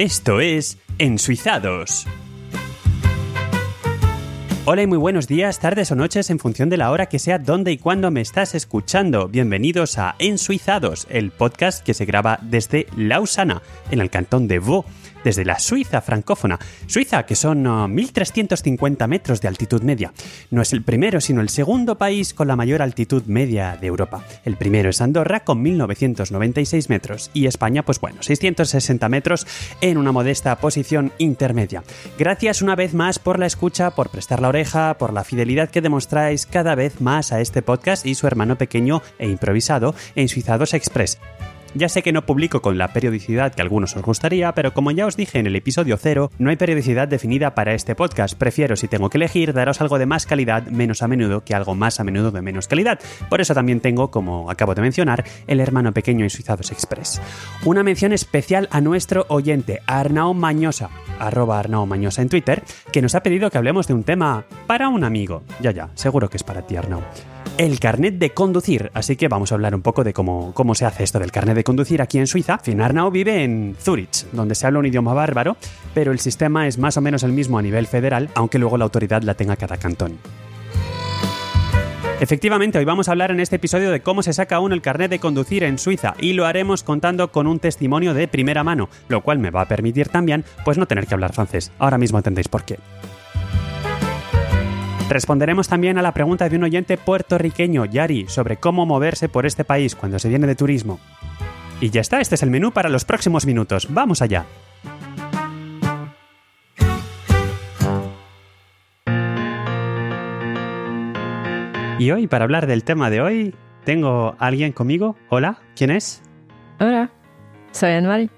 Esto es Ensuizados. Hola y muy buenos días, tardes o noches en función de la hora que sea, dónde y cuándo me estás escuchando. Bienvenidos a Ensuizados, el podcast que se graba desde Lausana, en el cantón de Vaud desde la Suiza francófona. Suiza, que son 1.350 uh, metros de altitud media. No es el primero, sino el segundo país con la mayor altitud media de Europa. El primero es Andorra, con 1.996 metros. Y España, pues bueno, 660 metros en una modesta posición intermedia. Gracias una vez más por la escucha, por prestar la oreja, por la fidelidad que demostráis cada vez más a este podcast y su hermano pequeño e improvisado en Suizados Express. Ya sé que no publico con la periodicidad que algunos os gustaría, pero como ya os dije en el episodio 0, no hay periodicidad definida para este podcast. Prefiero, si tengo que elegir, daros algo de más calidad menos a menudo que algo más a menudo de menos calidad. Por eso también tengo, como acabo de mencionar, el hermano pequeño en Suizados Express. Una mención especial a nuestro oyente, Arnau Mañosa, arroba Arnau Mañosa en Twitter, que nos ha pedido que hablemos de un tema para un amigo. Ya, ya, seguro que es para ti, Arnau el carnet de conducir. Así que vamos a hablar un poco de cómo, cómo se hace esto del carnet de conducir aquí en Suiza. Finarnau vive en Zurich, donde se habla un idioma bárbaro, pero el sistema es más o menos el mismo a nivel federal, aunque luego la autoridad la tenga cada cantón. Efectivamente, hoy vamos a hablar en este episodio de cómo se saca uno el carnet de conducir en Suiza y lo haremos contando con un testimonio de primera mano, lo cual me va a permitir también pues no tener que hablar francés. Ahora mismo entendéis por qué. Responderemos también a la pregunta de un oyente puertorriqueño, Yari, sobre cómo moverse por este país cuando se viene de turismo. Y ya está, este es el menú para los próximos minutos. ¡Vamos allá! Y hoy, para hablar del tema de hoy, tengo a alguien conmigo. Hola, ¿quién es? Hola, soy Anne-Marie.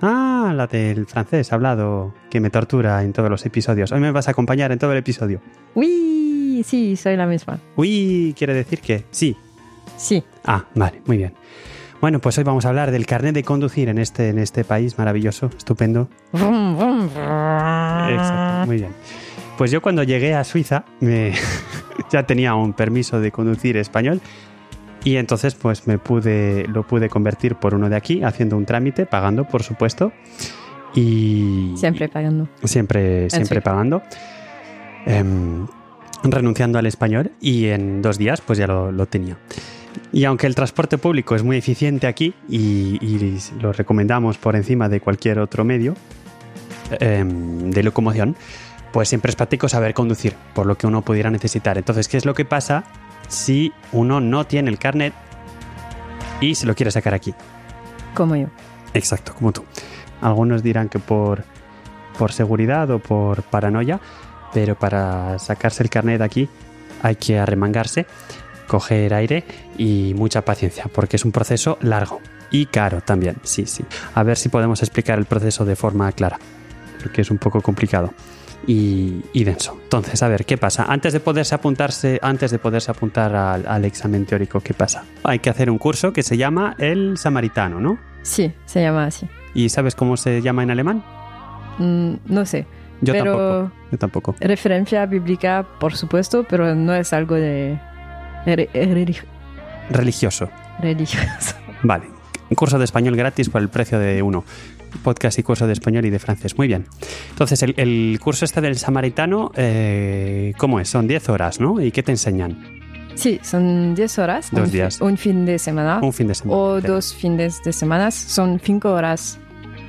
Ah, la del francés hablado que me tortura en todos los episodios. Hoy me vas a acompañar en todo el episodio. ¡Uy! Sí, soy la misma. Uy, quiere decir que sí. Sí. Ah, vale, muy bien. Bueno, pues hoy vamos a hablar del carnet de conducir en este, en este país maravilloso, estupendo. Exacto, muy bien. Pues yo cuando llegué a Suiza me ya tenía un permiso de conducir español y entonces pues me pude lo pude convertir por uno de aquí haciendo un trámite, pagando por supuesto y siempre pagando. Siempre siempre pagando. Em, renunciando al español y en dos días pues ya lo, tenía. Y aunque el transporte público es muy eficiente aquí y, lo recomendamos por encima de cualquier otro medio em, de locomoción, pues siempre es práctico saber conducir, por lo que uno pudiera necesitar. Entonces, ¿qué es lo que pasa si uno no tiene el carnet y se lo quiere sacar aquí? Como yo. Exacto, como tú. Algunos dirán que por, por seguridad o por paranoia, pero para sacarse el carnet de aquí hay que arremangarse, coger aire y mucha paciencia, porque es un proceso largo y caro también, sí, sí. A ver si podemos explicar el proceso de forma clara, porque es un poco complicado. Y, denso. Entonces, a ver, ¿qué pasa? Antes de poderse apuntarse, antes de poderse apuntar al, al, examen teórico, ¿qué pasa? Hay que hacer un curso que se llama el samaritano, ¿no? Sí, se llama así. ¿Y sabes cómo se llama en alemán? Mm, no sé. Yo tampoco. Yo tampoco. Referencia bíblica, por supuesto, pero no es algo de. religioso. Religioso. Vale. Un curso de español gratis por el precio de uno. Podcast y curso de español y de francés. Muy bien. Entonces, el, curso este del samaritano, eh, ¿cómo es? Son 10 horas, ¿no? ¿Y qué te enseñan? Sí, son 10 horas. Dos días. Un fin de semana. Un fin de semana. O dos fines de semana. Son 5 horas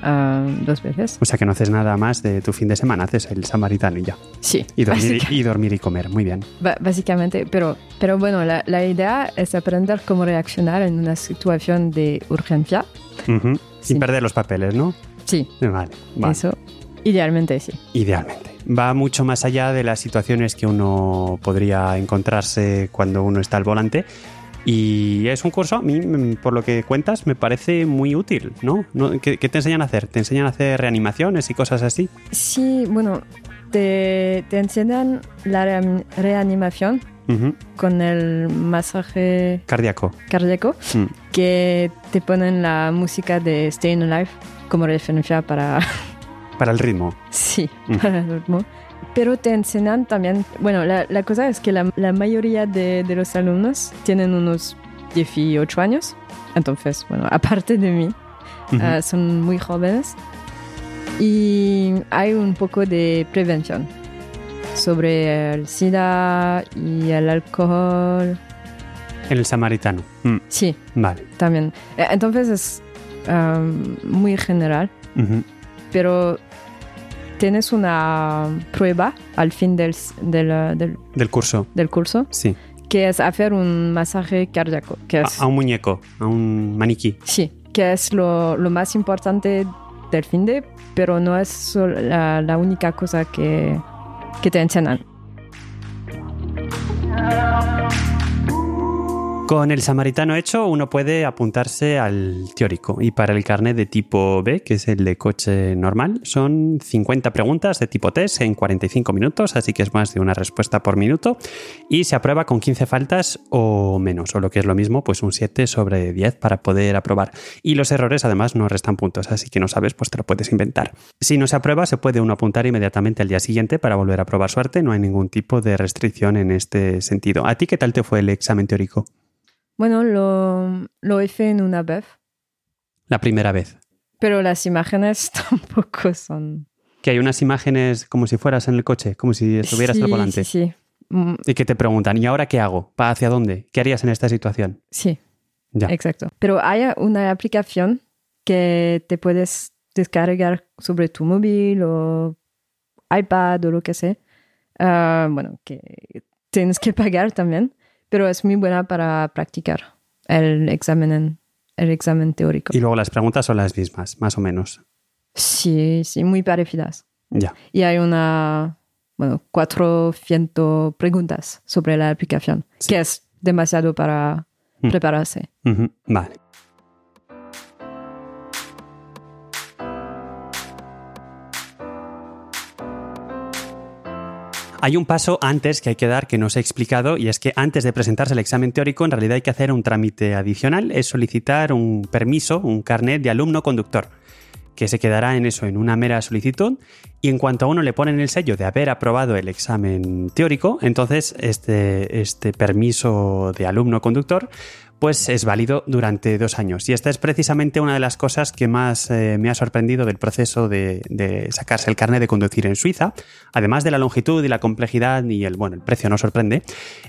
Ah, dos veces. O sea que no haces nada más de tu fin de semana, haces el samaritano y ya. Sí. Y dormir, y, dormir y comer, muy bien. básicamente, pero, pero bueno, la, la, idea es aprender cómo reaccionar en una situación de urgencia. Sin perder los papeles, ¿no? Sí. Vale, Eso, idealmente sí. Idealmente. Va mucho más allá de las situaciones que uno podría encontrarse cuando uno está al volante y es un curso, a mí, mm, por lo que cuentas, me parece muy útil, ¿no? ¿Qué, te enseñan a hacer? ¿Te enseñan a hacer reanimaciones y cosas así? Sí, bueno, te, te enseñan la reanimación con el masaje cardíaco, cardíaco mm. que te ponen la música de Staying Alive como referencia para... Para el ritmo. Sí, mm. para el ritmo pero te enseñan también, bueno, la, la cosa es que la, la mayoría de, de, los alumnos tienen unos 18 años, entonces, bueno, aparte de mí, ah, son muy jóvenes. Y hay un poco de prevención sobre el SIDA y el alcohol. En el samaritano. Mm, Sí, Vale. también. Eh, Entonces es um, muy general, Ujú. pero tienes una prueba al fin del, del, del- Del curso. del curso Sí. que es hacer un masaje cardíaco, que A, es, a un muñeco, a un maniquí. sí, que es lo, lo más importante del fin de, pero no es la, la única cosa que, que te enseñan. Con el samaritano hecho, uno puede apuntarse al teórico. Y para el carnet de tipo B, que es el de coche normal, son 50 preguntas de tipo test en 45 minutos, así que es más de una respuesta por minuto. Y se aprueba con 15 faltas o menos, o lo que es lo mismo, pues un 7 sobre 10 para poder aprobar. Y los errores además no restan puntos, así que no sabes, pues te lo puedes inventar. Si no se aprueba, se puede uno apuntar inmediatamente al día siguiente para volver a probar suerte. No hay ningún tipo de restricción en este sentido. ¿A ti qué tal te fue el examen teórico? Bueno, lo, lo hice en una vez, La primera vez. pero las imágenes tampoco son... Que hay unas imágenes como si fueras en el coche, como si estuvieras sí, al volante. Sí, sí. Mm, Y que te preguntan, ¿y ahora qué hago? ¿Pa hacia dónde? ¿Qué harías en esta situación? sí, Ya. exacto. Pero hay una aplicación que te puedes descargar sobre tu móvil o iPad o lo que sea. Ah, bueno, que tienes que pagar también, pero es muy buena para practicar el examen, en- el examen teórico. Y luego las preguntas son las mismas, más o menos. Sí, sí, muy parecidas. Ya. Y hay una, bueno, 400 preguntas sobre la aplicación, Sí. que es demasiado para Mm. prepararse. Vale. Hay un paso antes que hay que dar que no os he explicado y es que antes de presentarse el examen teórico en realidad hay que hacer un trámite adicional, es solicitar un permiso, un carnet de alumno conductor, que se quedará en eso, en una mera solicitud. Y en cuanto a uno le ponen el sello de haber aprobado el examen teórico, entonces este, este permiso de alumno conductor pues es válido durante dos años. Y esta es precisamente una de las cosas que más eh, me ha sorprendido del proceso de, de sacarse el carnet de conducir en Suiza, además de la longitud y la complejidad y el, bueno, el precio no sorprende,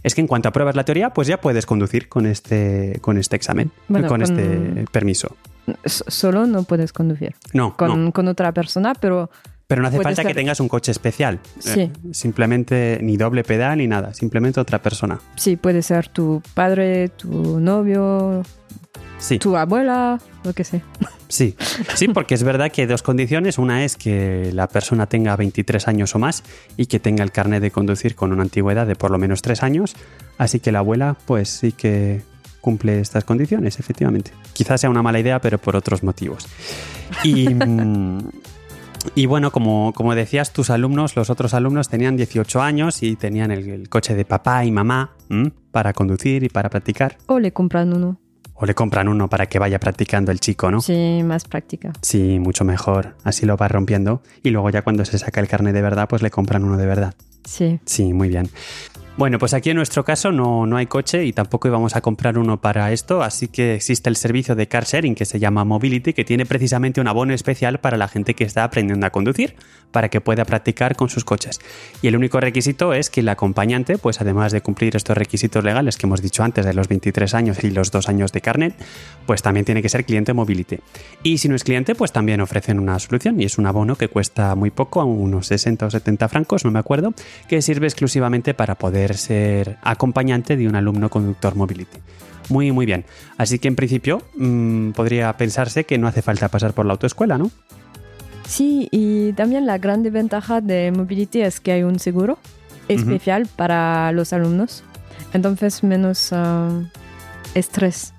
es que en cuanto apruebas la teoría, pues ya puedes conducir con este, con este examen, Bueno, con, con- este permiso. Solo no puedes conducir No, con, no, con otra persona, pero pero no hace falta que tengas un coche especial. Sí. Eh, simplemente ni doble pedal ni nada, simplemente otra persona. sí, puede ser tu padre, tu novio, Sí. tu abuela, lo que sea. Sí, sí, porque es verdad que hay dos condiciones. Una es que la persona tenga 23 años o más y que tenga el carnet de conducir con una antigüedad de por lo menos 3 años. Así que la abuela, pues sí que cumple estas condiciones, efectivamente. Quizás sea una mala idea, pero por otros motivos. Y, mm, y bueno, como, como decías, tus alumnos, los otros alumnos tenían 18 años y tenían el, el coche de papá y mamá ¿m? para conducir y para practicar. O le compran uno. O le compran uno para que vaya practicando el chico, ¿no? Sí, más práctica. Sí, mucho mejor. Así lo va rompiendo. Y luego ya cuando se saca el carnet de verdad, pues le compran uno de verdad. Sí. Sí, muy bien. Bueno, pues aquí en nuestro caso no, no hay coche y tampoco íbamos a comprar uno para esto, así que existe el servicio de car sharing que se llama Mobility, que tiene precisamente un abono especial para la gente que está aprendiendo a conducir, para que pueda practicar con sus coches. Y el único requisito es que el acompañante, pues además de cumplir estos requisitos legales que hemos dicho antes de los 23 años y los 2 años de carnet, pues también tiene que ser cliente Mobility. Y si no es cliente, pues también ofrecen una solución y es un abono que cuesta muy poco, unos 60 o 70 francos, no me acuerdo, que sirve exclusivamente para poder ser acompañante de un alumno conductor Mobility. Muy, muy bien. Así que en principio mmm, podría pensarse que no hace falta pasar por la autoescuela, ¿no? Sí, y también la gran ventaja de Mobility es que hay un seguro especial para los alumnos. Entonces, menos ah, estrés.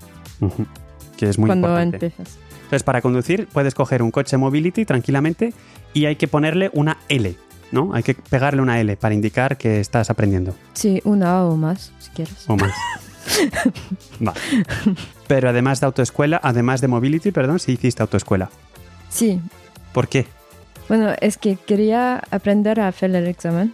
Que es muy cuando importante. empiezas. Entonces, para conducir, puedes coger un coche Mobility tranquilamente y hay que ponerle una L, ¿no? Hay que pegarle una L para indicar que estás aprendiendo. Sí, una o más, si quieres. o más. Va. Pero además de autoescuela, además de mobility, perdón, sí hiciste autoescuela. Sí, ¿Por qué? bueno, es que quería aprender a hacer el examen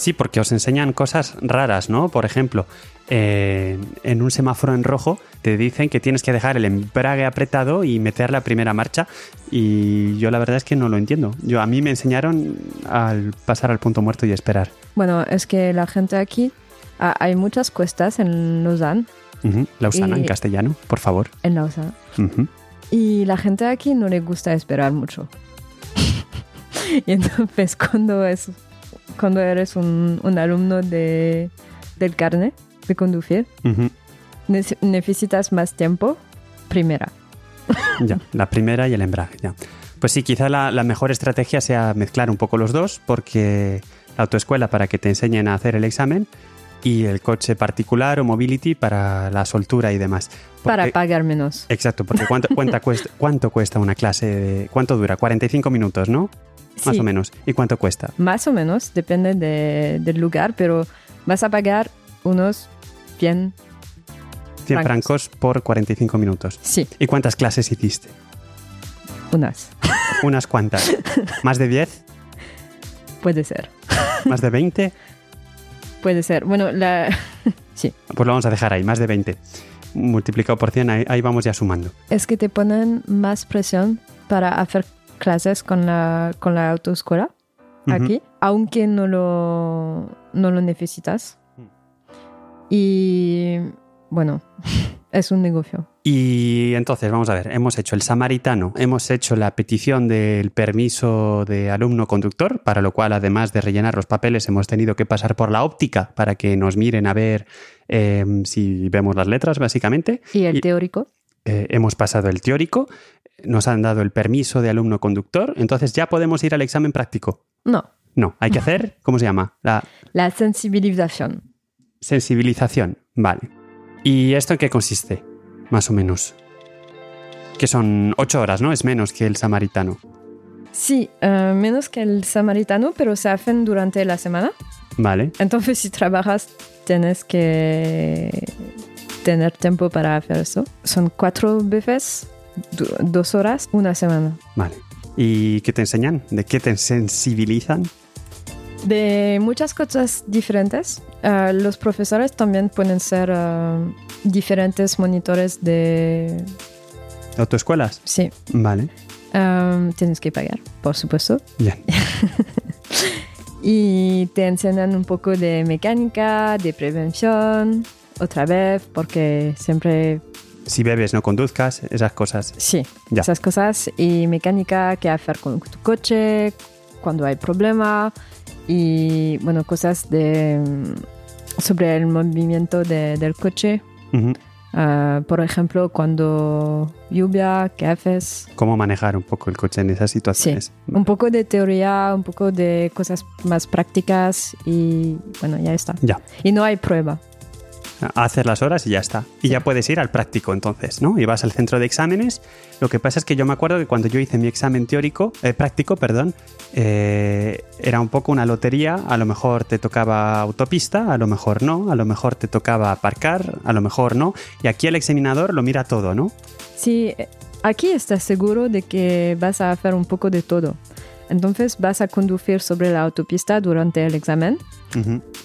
Sí, porque os enseñan cosas raras, ¿no? Por ejemplo, eh, en un semáforo en rojo te dicen que tienes que dejar el embrague apretado y meter la primera marcha y yo la verdad es que no lo entiendo. Yo a mí me enseñaron al pasar al punto muerto y esperar. Bueno, es que la gente aquí ah, hay muchas cuestas en Lausanne. Ujú, Lausana Y- en castellano, por favor. En Lausanne. Ujú. Y la gente aquí no le gusta esperar mucho. y entonces cuando, es, cuando eres un, un alumno de, del carnet de conducir, necesitas más tiempo, primera. Ya, la primera y el embrague, ya. Pues sí, quizá la, la mejor estrategia sea mezclar un poco los dos, porque la autoescuela para que te enseñen a hacer el examen y el coche particular o mobility para la soltura y demás. Para pagar menos. Exacto, porque ¿cuánto, cuánta cuesta, ¿cuánto cuesta una clase? de- ¿Cuánto dura? 45 minutos, ¿no? Más o menos. ¿Y cuánto cuesta? Más o menos, depende de- del lugar, pero vas a pagar unos 100. 100 Francos. francos por 45 minutos. Sí, ¿Y cuántas clases hiciste? unas. Unas cuantas. ¿Más de 10? Puede ser. ¿Más de 20? Puede ser. Bueno, la... sí. Pues lo vamos a dejar ahí, más de 20. Multiplicado por 100, ahí, ahí vamos ya sumando. Es que te ponen más presión para hacer clases con la, con la autoescuela aquí, aunque no lo, no lo necesitas. Mm. Y bueno, es un negocio. Y entonces, vamos a ver, hemos hecho el samaritano, hemos hecho la petición del permiso de alumno conductor, para lo cual, además de rellenar los papeles, hemos tenido que pasar por la óptica para que nos miren a ver eh, si vemos las letras, básicamente. Y el Y- teórico, Eh, hemos pasado el teórico, nos han dado el permiso de alumno conductor, entonces ya podemos ir al examen práctico. no. No, hay que hacer, ¿cómo se llama? La La sensibilización. sensibilización. Vale. ¿Y esto en qué consiste? Más o menos. Que son ocho horas, ¿no? Es menos que el samaritano. Sí, eh, menos que el samaritano, pero se hacen durante la semana. Vale. Entonces, si trabajas, tienes que tener tiempo para hacer eso. Son cuatro veces, dos horas, una semana. Vale. ¿Y qué te enseñan? ¿De qué te sensibilizan? De muchas cosas diferentes. Eh, los profesores también pueden ser eh, diferentes monitores de... ¿Autoescuelas? Sí, Vale. eh, tienes que pagar, por supuesto. Bien. Y te enseñan un poco de mecánica, de prevención, otra vez, porque siempre Si bebes, no conduzcas, esas cosas. Sí, Ya. esas cosas y mecánica, qué hacer con tu coche, cuando hay problema y bueno, cosas de mm, sobre el movimiento de- del coche. Ujú. Ah, por ejemplo, cuando lluvia, ¿qué haces? Cómo manejar un poco el coche en esas situaciones. Un poco de teoría, un poco de cosas más prácticas y bueno, ya está. Ya. Y no hay prueba. Hacer las horas y ya está. Y ya puedes ir al práctico entonces, ¿no? Y vas al centro de exámenes. Lo que pasa es que yo me acuerdo que cuando yo hice mi examen teórico, eh, práctico, perdón, eh, era un poco una lotería. A lo mejor te tocaba autopista, a lo mejor no, a lo mejor te tocaba aparcar, a lo mejor no. Y aquí el examinador lo mira todo, ¿no? Sí, aquí estás seguro de que vas a hacer un poco de todo. Entonces vas a conducir sobre la autopista durante el examen,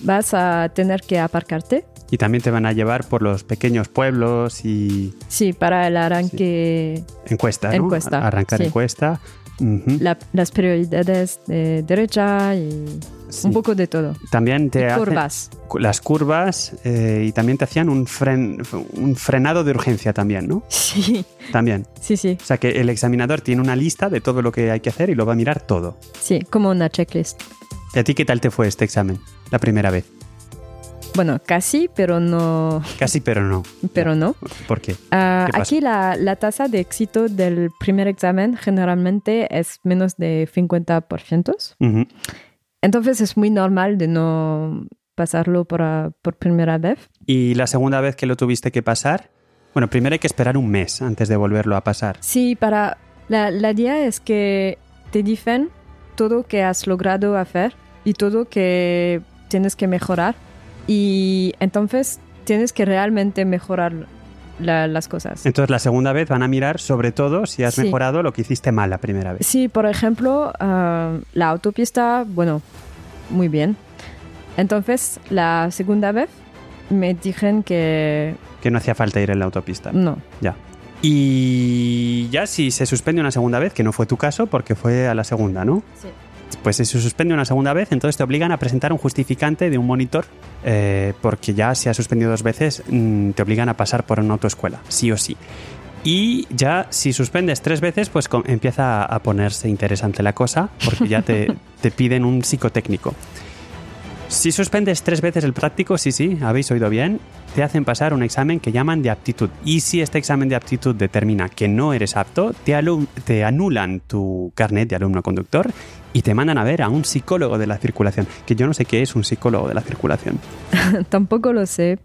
vas a tener que aparcarte. Y también te van a llevar por los pequeños pueblos y Sí, para el arranque, encuesta, ¿no? Encuesta, Arrancar sí. encuesta. La- las prioridades de derecha y Sí. un poco de todo. También te hacen- curvas. cu- las curvas eh, y también te hacían un, fren, un frenado de urgencia también, ¿no? Sí, También. sí, sí, O sea que el examinador tiene una lista de todo lo que hay que hacer y lo va a mirar todo. sí, como una checklist. ¿Y a ti qué tal te fue este examen? La primera vez. Bueno, casi, pero no. Casi, pero no. Pero no. ¿Por qué? Ah, ¿Qué aquí la, la tasa de éxito del primer examen generalmente es menos de 50%. Ujú. Entonces es muy normal de no pasarlo por, ah, por primera vez. Y la segunda vez que lo tuviste que pasar, bueno, primero hay que esperar un mes antes de volverlo a pasar. Sí, para la, la idea es que te dicen todo que has logrado hacer y todo que tienes que mejorar. Y entonces tienes que realmente mejorar la- las cosas. Entonces la segunda vez van a mirar sobre todo si has Sí. mejorado lo que hiciste mal la primera vez. Sí, por ejemplo, ah, la autopista, bueno, muy bien. Entonces, la segunda vez me dijeron que Que no hacía falta ir en la autopista. no. Ya. Y ya si se suspende una segunda vez, que no fue tu caso porque fue a la segunda, ¿no? Sí. Pues si se suspende una segunda vez, entonces te obligan a presentar un justificante de un monitor, eh, porque ya si has suspendido dos veces, mm, te obligan a pasar por una autoescuela, sí o sí. Y ya si suspendes tres veces, pues empieza a ponerse interesante la cosa, porque ya te, te piden un psicotécnico. Si suspendes tres veces el práctico, sí, sí, habéis oído bien, te hacen pasar un examen que llaman de aptitud. Y si este examen de aptitud determina que no eres apto, te, anulan tu carnet de alumno conductor y te mandan a ver a un psicólogo de la circulación. Que yo no sé qué es un psicólogo de la circulación. Tampoco lo sé,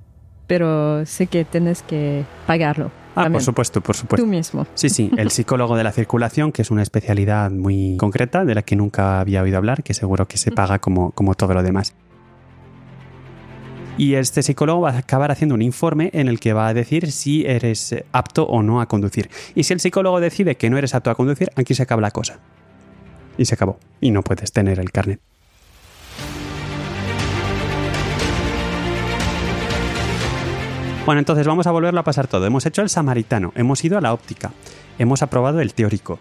pero sé que tienes que pagarlo. Ah, también. por supuesto, por supuesto. Tú mismo. Sí, sí, el psicólogo de la circulación, que es una especialidad muy concreta de la que nunca había oído hablar, que seguro que se paga como, como todo lo demás. Y este psicólogo va a acabar haciendo un informe en el que va a decir si eres eh, apto o no a conducir. Y si el psicólogo decide que no eres apto a conducir, aquí se acaba la cosa. Y se acabó. Y no puedes tener el carnet. Bueno, entonces vamos a volverlo a pasar todo. Hemos hecho el samaritano, hemos ido a la óptica, hemos aprobado el teórico,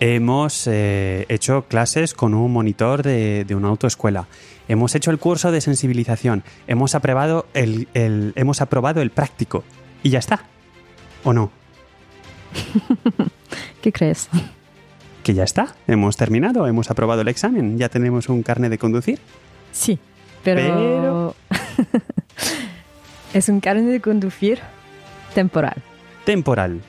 hemos eh, hecho clases con un monitor de, de una autoescuela, hemos hecho el curso de sensibilización, hemos aprobado el, el- hemos aprobado el práctico y ya está. ¿O no? ¿Qué crees? Que ya está. Hemos terminado, hemos aprobado el examen, ya tenemos un carnet de conducir. Sí, pero... es un carnet de conducir temporal. Temporal,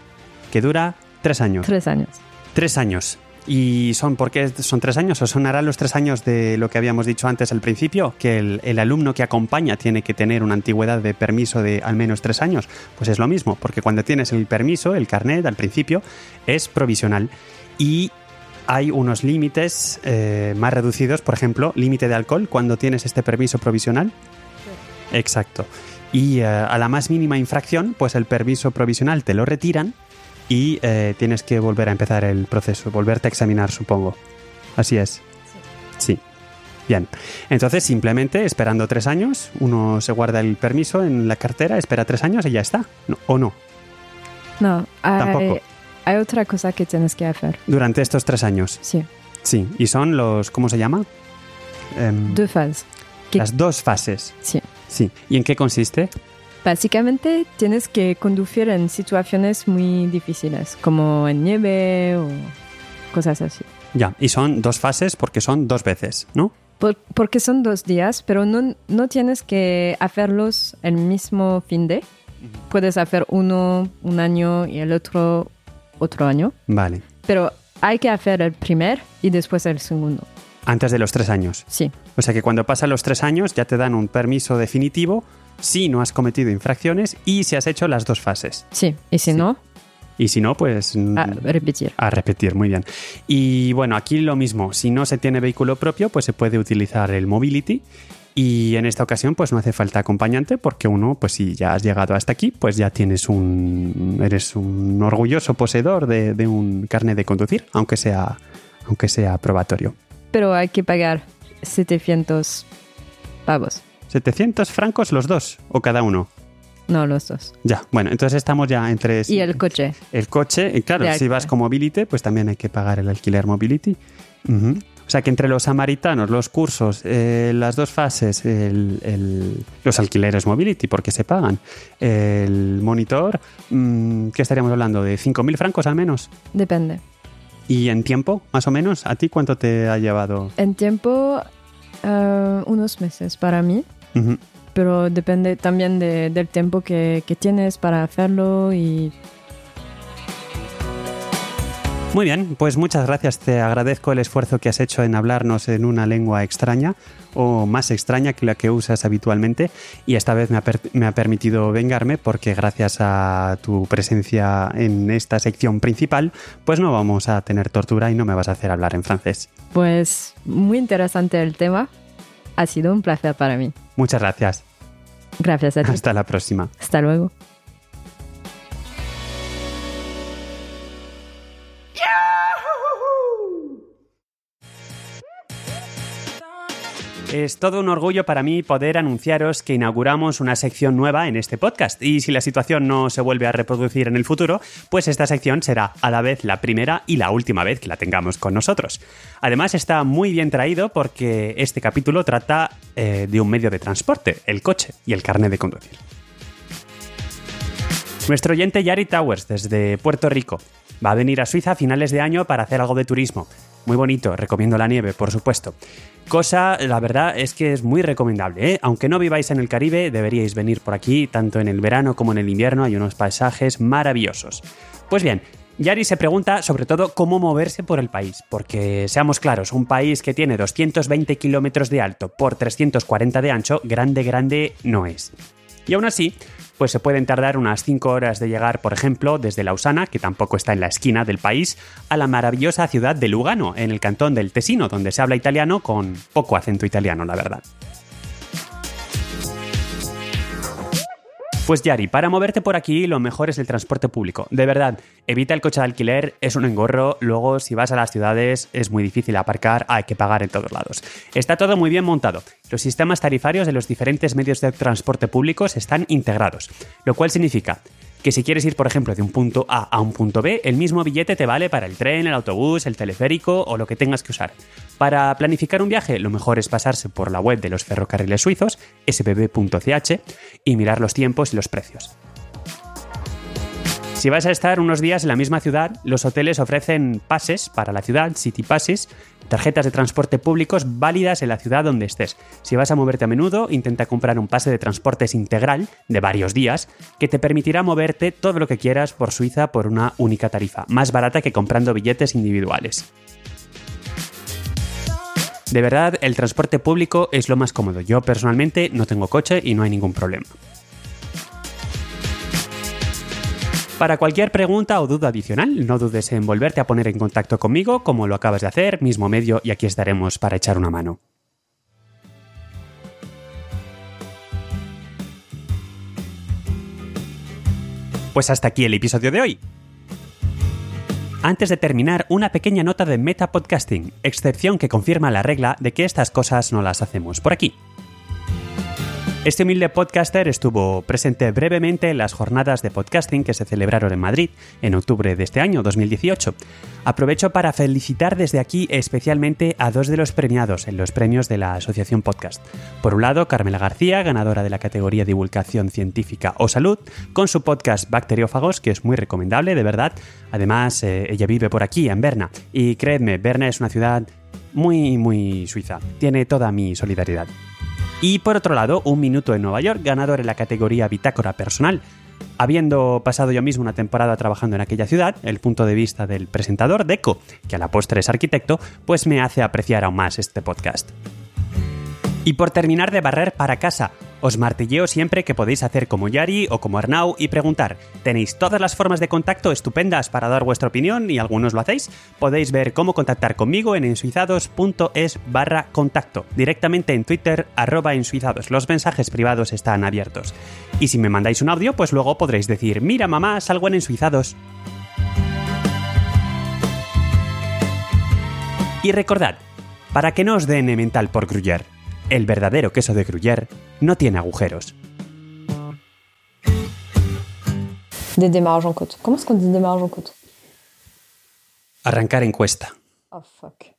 que dura tres años. Tres años. Tres años. ¿Y son por qué son tres años? ¿O sonarán los tres años de lo que habíamos dicho antes al principio? Que el, el alumno que acompaña tiene que tener una antigüedad de permiso de al menos tres años. Pues es lo mismo, porque cuando tienes el permiso, el carnet al principio, es provisional. Y hay unos límites eh, más reducidos, por ejemplo, límite de alcohol cuando tienes este permiso provisional. Exacto. Y eh, a la más mínima infracción, pues el permiso provisional te lo retiran y eh, tienes que volver a empezar el proceso, volverte a examinar, supongo. Así es. Sí. Bien. Entonces, simplemente esperando tres años, uno se guarda el permiso en la cartera, espera tres años y ya está. No- ¿O no? No, hay, Tampoco. hay otra cosa que tienes que hacer. Durante estos tres años. Sí, Sí. Y son los. ¿Cómo se llama? Em, dos fases. las dos fases. Sí. Sí. ¿Y en qué consiste? Básicamente tienes que conducir en situaciones muy difíciles, como en nieve o cosas así. Ya. Y son dos fases porque son dos veces, ¿no? Por- porque son dos días, pero no, no tienes que hacerlos el mismo fin de. Puedes hacer uno un año y el otro otro año, Vale. pero hay que hacer el primer y después el segundo. Antes de los tres años. Sí, O sea que cuando pasan los tres años ya te dan un permiso definitivo si no has cometido infracciones y si has hecho las dos fases. sí. Y si Sí. no, Y si no, pues mm, a repetir. a repetir, muy bien. Y bueno, aquí lo mismo, si no se tiene vehículo propio, pues se puede utilizar el Mobility. Y en esta ocasión, pues no hace falta acompañante, porque uno, pues si ya has llegado hasta aquí, pues ya tienes un. eres un orgulloso poseedor de, de un carnet de conducir, aunque sea, aunque sea probatorio. Pero hay que pagar 700 pavos. 700 francos los dos, o cada uno. No, los dos. Ya, bueno, entonces estamos ya entre... Y el coche. El coche, claro, si vas con Mobility, pues también hay que pagar el alquiler Mobility. O sea que entre los samaritanos, los cursos, eh, las dos fases, el- el- los alquileres Mobility, porque se pagan, el monitor, mm, ¿qué estaríamos hablando? ¿De 5.000 francos al menos? Depende. ¿Y en tiempo, más o menos? ¿A ti cuánto te ha llevado? En tiempo, eh, unos meses para mí, Pero depende también de- del tiempo que, que tienes para hacerlo y Muy bien, pues muchas gracias. Te agradezco el esfuerzo que has hecho en hablarnos en una lengua extraña o más extraña que la que usas habitualmente y esta vez me ha, per- me ha permitido vengarme porque gracias a tu presencia en esta sección principal pues no vamos a tener tortura y no me vas a hacer hablar en francés. pues muy interesante el tema. Ha sido un placer para mí. Muchas gracias. Gracias a ti. Hasta la próxima. Hasta luego. Es todo un orgullo para mí poder anunciaros que inauguramos una sección nueva en este podcast y si la situación no se vuelve a reproducir en el futuro, pues esta sección será a la vez la primera y la última vez que la tengamos con nosotros. Además está muy bien traído porque este capítulo trata eh, de un medio de transporte, el coche y el carnet de conducir. Nuestro oyente Yari Towers desde Puerto Rico va a venir a Suiza a finales de año para hacer algo de turismo. Muy bonito, recomiendo la nieve, por supuesto. Cosa, la verdad es que es muy recomendable. ¿eh? Aunque no viváis en el Caribe, deberíais venir por aquí, tanto en el verano como en el invierno, hay unos paisajes maravillosos. Pues bien, Yari se pregunta sobre todo cómo moverse por el país, porque seamos claros, un país que tiene 220 kilómetros de alto por 340 de ancho, grande, grande no es. Y aún así, pues se pueden tardar unas 5 horas de llegar, por ejemplo, desde Lausana, que tampoco está en la esquina del país, a la maravillosa ciudad de Lugano, en el cantón del Tesino, donde se habla italiano con poco acento italiano, la verdad. Pues Yari, para moverte por aquí lo mejor es el transporte público. De verdad, evita el coche de alquiler, es un engorro, luego si vas a las ciudades es muy difícil aparcar, hay que pagar en todos lados. Está todo muy bien montado. Los sistemas tarifarios de los diferentes medios de transporte públicos están integrados, lo cual significa que si quieres ir, por ejemplo, de un punto A a un punto B, el mismo billete te vale para el tren, el autobús, el teleférico o lo que tengas que usar. Para planificar un viaje, lo mejor es pasarse por la web de los ferrocarriles suizos, sbb.ch, y mirar los tiempos y los precios. Si vas a estar unos días en la misma ciudad, los hoteles ofrecen pases para la ciudad, city passes, tarjetas de transporte públicos válidas en la ciudad donde estés. Si vas a moverte a menudo, intenta comprar un pase de transportes integral de varios días que te permitirá moverte todo lo que quieras por Suiza por una única tarifa, más barata que comprando billetes individuales. De verdad, el transporte público es lo más cómodo. Yo personalmente no tengo coche y no hay ningún problema. Para cualquier pregunta o duda adicional, no dudes en volverte a poner en contacto conmigo como lo acabas de hacer, mismo medio, y aquí estaremos para echar una mano. Pues hasta aquí el episodio de hoy. Antes de terminar, una pequeña nota de Meta Podcasting, excepción que confirma la regla de que estas cosas no las hacemos por aquí. Este humilde podcaster estuvo presente brevemente en las jornadas de podcasting que se celebraron en Madrid en octubre de este año 2018. Aprovecho para felicitar desde aquí especialmente a dos de los premiados en los premios de la Asociación Podcast. Por un lado, Carmela García, ganadora de la categoría Divulgación Científica o Salud, con su podcast Bacteriófagos, que es muy recomendable, de verdad. Además, eh, ella vive por aquí, en Berna, y creedme, Berna es una ciudad muy, muy suiza. Tiene toda mi solidaridad. Y por otro lado, Un Minuto en Nueva York, ganador en la categoría Bitácora Personal. Habiendo pasado yo mismo una temporada trabajando en aquella ciudad, el punto de vista del presentador, Deco, que a la postre es arquitecto, pues me hace apreciar aún más este podcast. Y por terminar de barrer para casa, os martilleo siempre que podéis hacer como Yari o como Arnau y preguntar. Tenéis todas las formas de contacto estupendas para dar vuestra opinión y algunos lo hacéis. Podéis ver cómo contactar conmigo en ensuizados.es barra contacto, directamente en Twitter arroba ensuizados. Los mensajes privados están abiertos. Y si me mandáis un audio, pues luego podréis decir, mira mamá, salgo en ensuizados. Y recordad, para que no os den mental por Gruyère, el verdadero queso de Gruyère no tiene agujeros. Des démarrages en côte. Comment est-ce qu'on dit démarrage en côte Arrancar encuesta. Oh fuck.